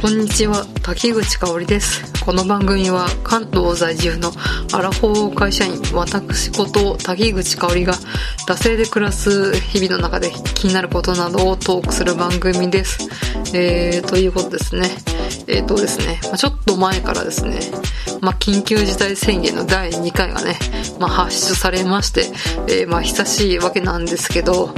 こんにちは、滝口香織です。この番組は関東在住のアラフォー会社員、私こと滝口香織が、惰性で暮らす日々の中で気になることなどをトークする番組です。えー、ということですね。えーとですね、まあちょっと前からですね、まあ緊急事態宣言の第2回がね、まあ発出されまして、えーまあ久しいわけなんですけど、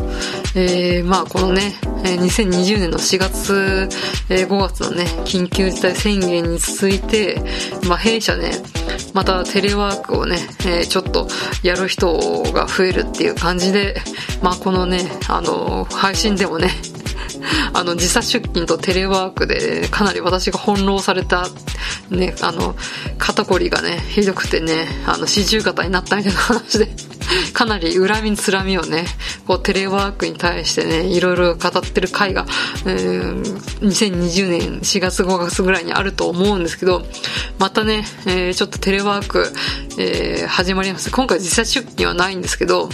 えーまあこのね、え2020年の4月、え5月のね、緊急事態宣言に続いて、まあ弊社ね、またテレワークをね、えちょっとやる人が増えるっていう感じで、まあこのね、あの、配信でもね、あの、時差出勤とテレワークで、かなり私が翻弄された、ね、あの、肩こりがね、ひどくてね、あの、四十肩になったみたいな話で、かなり恨みつらみをね、こう、テレワークに対してね、いろいろ語ってる回が、えー2020年4月5月ぐらいにあると思うんですけど、またね、えーちょっとテレワーク、えー始まります。今回実際出勤はないんですけど、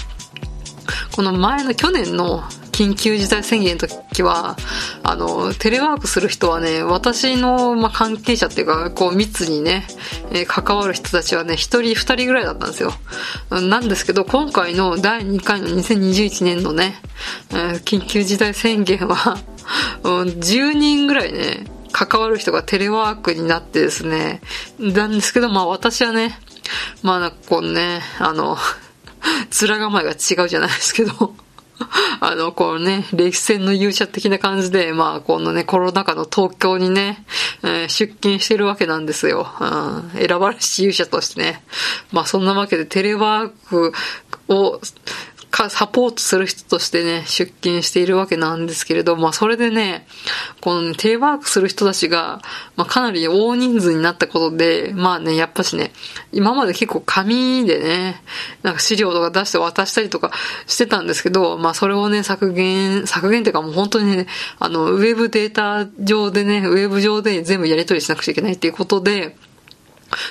この前の去年の緊急事態宣言の時は、あの、テレワークする人はね、私の、ま、関係者っていうか、こう密にね、えー関わる人たちはね、一人二人ぐらいだったんですよ。なんですけど、今回の第2回の2021年のね、えー緊急事態宣言は、うん10人ぐらいね、関わる人がテレワークになってですね、なんですけど、まあ私はね、まあなんかこうね、あの、面構えが違うじゃないですけど、あの、こうね、歴戦の勇者的な感じで、まあ、このね、コロナ禍の東京にね、えー出勤してるわけなんですよ。うん、選ばれし勇者としてね。まあ、そんなわけでテレワークを、かサポートする人としてね、出勤しているわけなんですけれど、まあそれでね、このね、テレワークする人たちが、まあかなり大人数になったことで、まあね、やっぱしね、今まで結構紙でね、なんか資料とか出して渡したりとかしてたんですけど、まあそれをね、削減、削減っていうかもう本当にね、あの、ウェブデータ上でね、ウェブ上で全部やり取りしなくちゃいけないっていうことで、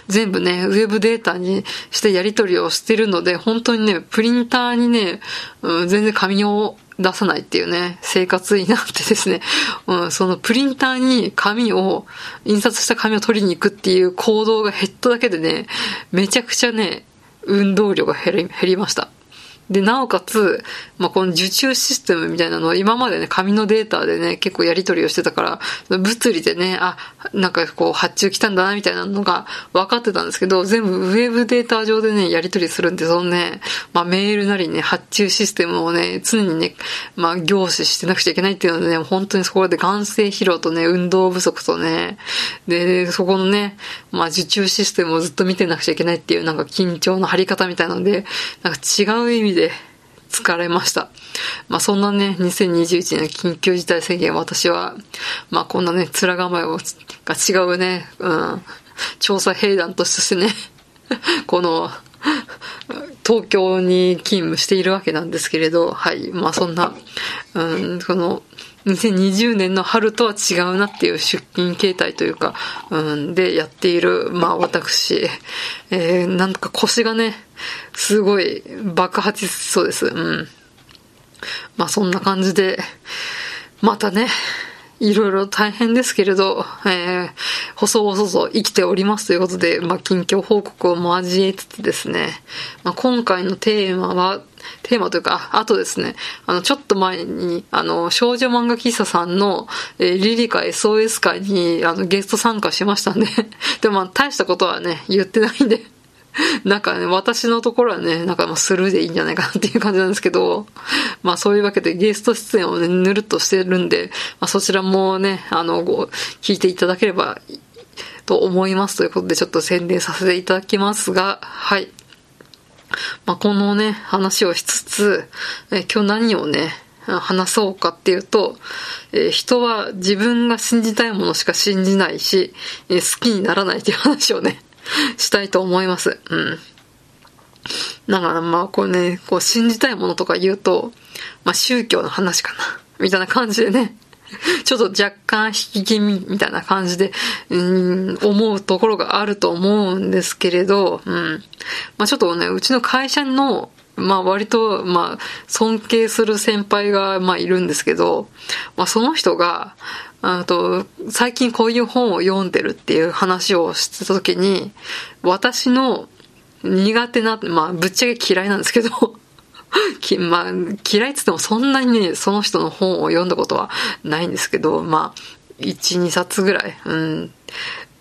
全部ね、ウェブデータにしてやり取りをしてるので、本当にね、プリンターにね、うん、全然紙を出さないっていうね、生活になってですね、うん、そのプリンターに紙を、印刷した紙を取りに行くっていう行動が減っただけでね、めちゃくちゃね、運動量が減り、減りました。で、なおかつ、まあ、この受注システムみたいなのは今までね、紙のデータでね、結構やり取りをしてたから、物理でね、あ、なんかこう発注来たんだなみたいなのが分かってたんですけど、全部ウェブデータ上でね、やり取りするんで、そのね、まあ、メールなりね、発注システムをね、常にね、まあ、凝視してなくちゃいけないっていうのでね、本当にそこで眼性疲労とね、運動不足とね、で、そこのね、まあ、受注システムをずっと見てなくちゃいけないっていうなんか緊張の張り方みたいなので、なんか違う意味でで疲れました。まあそんなね、2021年緊急事態宣言私は、まあこんなね、面構えをが違うね、うん、調査兵団としてね、この、東京に勤務しているわけなんですけれど、はい。まあそんな、うん、この、2020年の春とは違うなっていう出勤形態というか、うん、でやっている、まあ私、えー、なんか腰がね、すごい爆発しそうです。うん。まあそんな感じで、またね、いろいろ大変ですけれど、えー、細々と生きておりますということで、まあ、近況報告を交えつつですね、まあ、今回のテーマは、テーマというか、あとですね、あの、ちょっと前に、あの、少女漫画喫茶さんの、えーリリカ SOS 会に、あの、ゲスト参加しましたんで、でもまあ、大したことはね、言ってないんで、なんかね、私のところはね、なんかまあスルーでいいんじゃないかなっていう感じなんですけど、まあそういうわけでゲスト出演をね、ぬるっとしてるんで、まあそちらもね、あの、ご聞いていただければいいと思いますということでちょっと宣伝させていただきますが、はい。まあこのね、話をしつつ、え今日何をね、話そうかっていうと、えー人は自分が信じたいものしか信じないし、えー好きにならないっていう話をね、したいと思います。うん。だからまあこうね、こう信じたいものとか言うと、まあ宗教の話かな。みたいな感じでね、ちょっと若干引き気味みたいな感じで、うん、思うところがあると思うんですけれど、うん。まあちょっとね、うちの会社の、まあ割と、まあ尊敬する先輩が、まあいるんですけど、まあその人が、あと、最近こういう本を読んでるっていう話をしてた時に、私の苦手な、まあぶっちゃけ嫌いなんですけど、きまあ、嫌いっつってもそんなにね、その人の本を読んだことはないんですけど、まあ、1、2冊ぐらい、うん。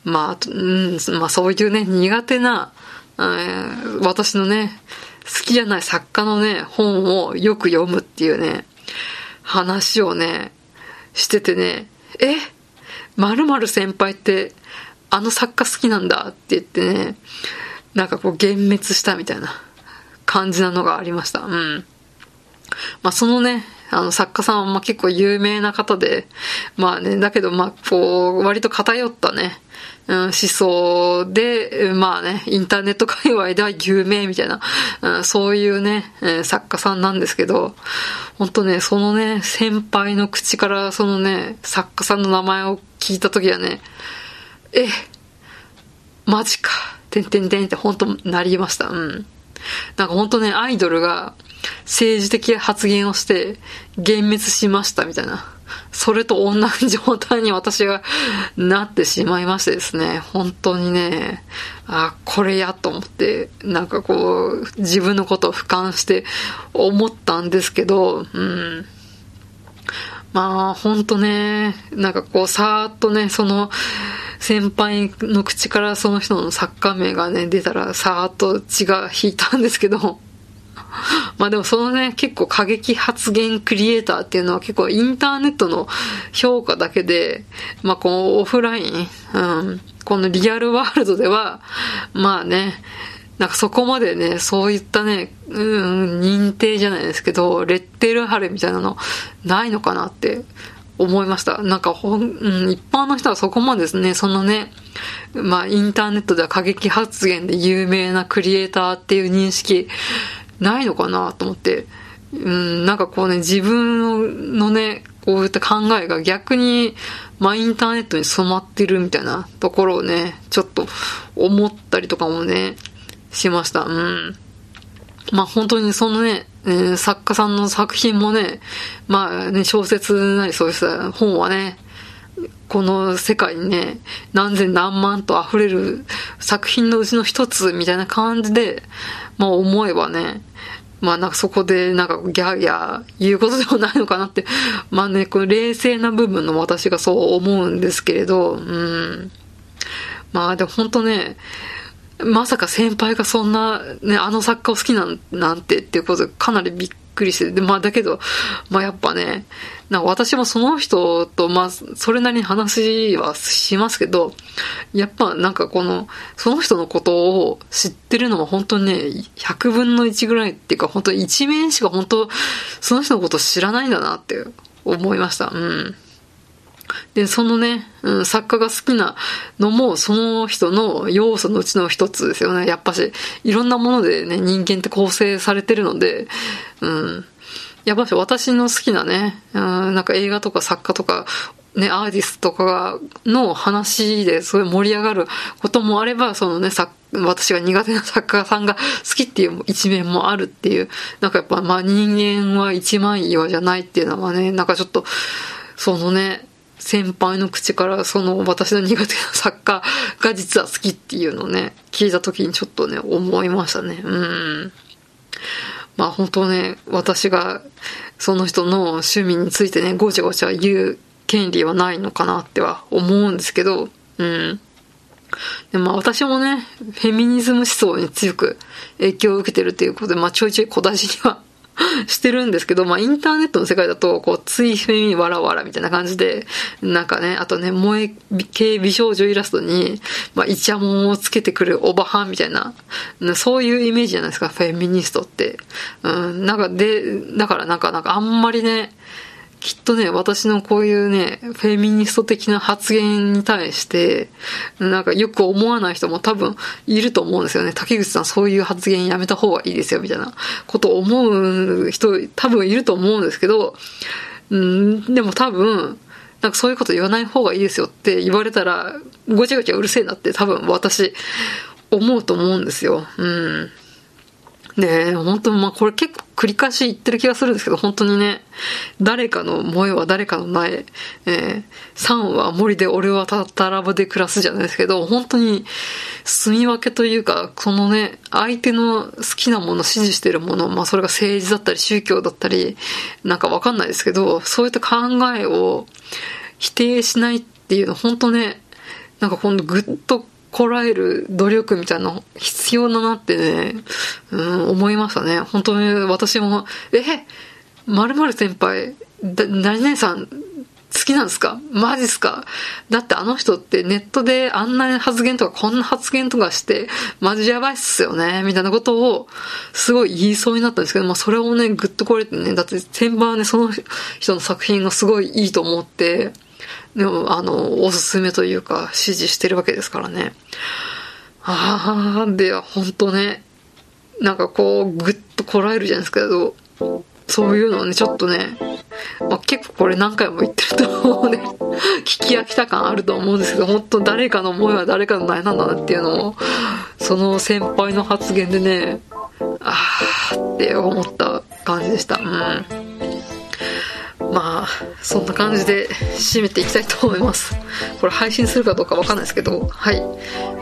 まあ、うん、まあそういうね、苦手な、えー、私のね、好きじゃない作家のね、本をよく読むっていうね、話をね、しててね、えまるまる先輩ってあの作家好きなんだって言ってね、なんかこう幻滅したみたいな感じなのがありました。うん。まあそのね、あの作家さんはま結構有名な方で、まあね、だけどまあこう割と偏ったね、うん、思想で、まあね、インターネット界隈では有名みたいな、うん、そういうね、作家さんなんですけど、本当ね、そのね、先輩の口からそのね、作家さんの名前を聞いた時はね、え、マジか、てんてんてんって本当なりました。うん。なんか本当ね、アイドルが政治的発言をして幻滅しましたみたいな。それと同じ状態に私が なってしまいましてですね、本当にね、あ、これやと思って、なんかこう、自分のことを俯瞰して思ったんですけど、うん。まあ、ほんとね、なんかこう、さーっとね、その、先輩の口からその人の作家名がね、出たら、さーっと血が引いたんですけど、まあでもそのね、結構過激発言クリエイターっていうのは結構インターネットの評価だけで、まあこのオフライン、うん、このリアルワールドでは、まあね、なんかそこまでね、そういったね、うん、認定じゃないですけど、レッテル貼れみたいなのないのかなって思いました。なんかほん、うん、一般の人はそこまでですね、そのね、まあインターネットでは過激発言で有名なクリエイターっていう認識ないのかなと思って、うん、なんかこうね、自分のね、こういった考えが逆に、まあ、インターネットに染まってるみたいなところをね、ちょっと思ったりとかもね、しました。うん。まあ、本当にそのね、えー、作家さんの作品もね、まあね、小説なりそういう本はね、この世界にね、何千何万と溢れる作品のうちの一つみたいな感じで、まあ思えばね、まあなんかそこでなんかギャーギャー言うことでもないのかなって、まあね、この冷静な部分の私がそう思うんですけれど、うん。まあでも本当ね、まさか先輩がそんな、ね、あの作家を好きなんなんてっていうことかなりびっくりして、で、まあだけど、まあやっぱね、な私もその人と、まあ、それなりに話はしますけど、やっぱなんかこの、その人のことを知ってるのも本当にね、100分の1ぐらいっていうか、本当に1面しか本当、その人のことを知らないんだなって思いました。うん。で、そのね、うん、作家が好きなのも、その人の要素のうちの一つですよね。やっぱし、いろんなものでね、人間って構成されてるので、うん。やっぱし私の好きなね、うん、なんか映画とか作家とか、ね、アーティストとかの話ですごい盛り上がることもあれば、そのね、作私が苦手な作家さんが好きっていう一面もあるっていう、なんかやっぱまあ人間は一枚岩じゃないっていうのはね、なんかちょっと、そのね、先輩の口からその私の苦手な作家が実は好きっていうのをね、聞いた時にちょっとね、思いましたね。うん。まあ本当ね、私がその人の趣味についてね、ごちゃごちゃ言う権利はないのかなっては思うんですけど、うん。でまあ私もね、フェミニズム思想に強く影響を受けてるっていうことで、まあちょいちょい小出しには してるんですけど、まあインターネットの世界だと、こう、ついフェミわらわらみたいな感じで、なんかね、あとね、萌え系美少女イラストに、まあイチャモンをつけてくるおばはんみたいな、そういうイメージじゃないですか、フェミニストって。うん、なんかで、だからなんか、なんかあんまりね、きっとね、私のこういうね、フェミニスト的な発言に対して、なんかよく思わない人も多分いると思うんですよね。竹口さんそういう発言やめた方がいいですよ、みたいなことを思う人多分いると思うんですけど、うん、でも多分、なんかそういうこと言わない方がいいですよって言われたら、ごちゃごちゃうるせえなって多分私、思うと思うんですよ。うん。で、本当まあこれ結構繰り返し言ってる気がするんですけど、本当にね、誰かの萌えは誰かの苗、えー、3は森で俺はたたらばで暮らすじゃないですけど、本当に住み分けというか、そのね、相手の好きなもの、支持してるもの、まあそれが政治だったり宗教だったり、なんかわかんないですけど、そういった考えを否定しないっていうの、本当ね、なんか今度ぐっとこらえる努力みたいなの必要だなってね、うん、思いましたね。本当に私も、え、〇〇先輩、だ、何々さん、好きなんですか？マジっすか？だってあの人ってネットであんな発言とかこんな発言とかして、マジやばいっすよねみたいなことをすごい言いそうになったんですけど、まあそれをね、ぐっとこれてね、だって先輩はね、その人の作品がすごいいいと思って、でも、あの、おすすめというか、支持してるわけですからね。ああ、で、ほんとね、なんかこう、ぐっとこらえるじゃないですか、ど、そういうのをね、ちょっとね、まあ、結構これ何回も言ってると思うね、聞き飽きた感あると思うんですけど、本当誰かの思いは誰かの悩なんだなっていうのを、その先輩の発言でね、あーって思った感じでした。うん。まあ、そんな感じで締めていきたいと思います。これ配信するかどうかわかんないですけど、はい。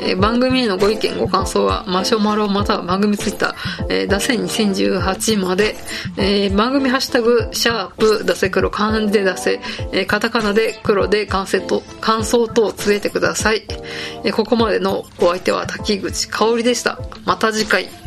えー、番組へのご意見、ご感想は、マシュマロまたは番組ツイッター、えー、ダセ2018まで、えー、番組ハッシュタグ、シャープ、ダセ黒、漢字で出せ、えー、カタカナで黒で感想と、感想等を告げてください。えー、ここまでのお相手は滝口香織でした。また次回。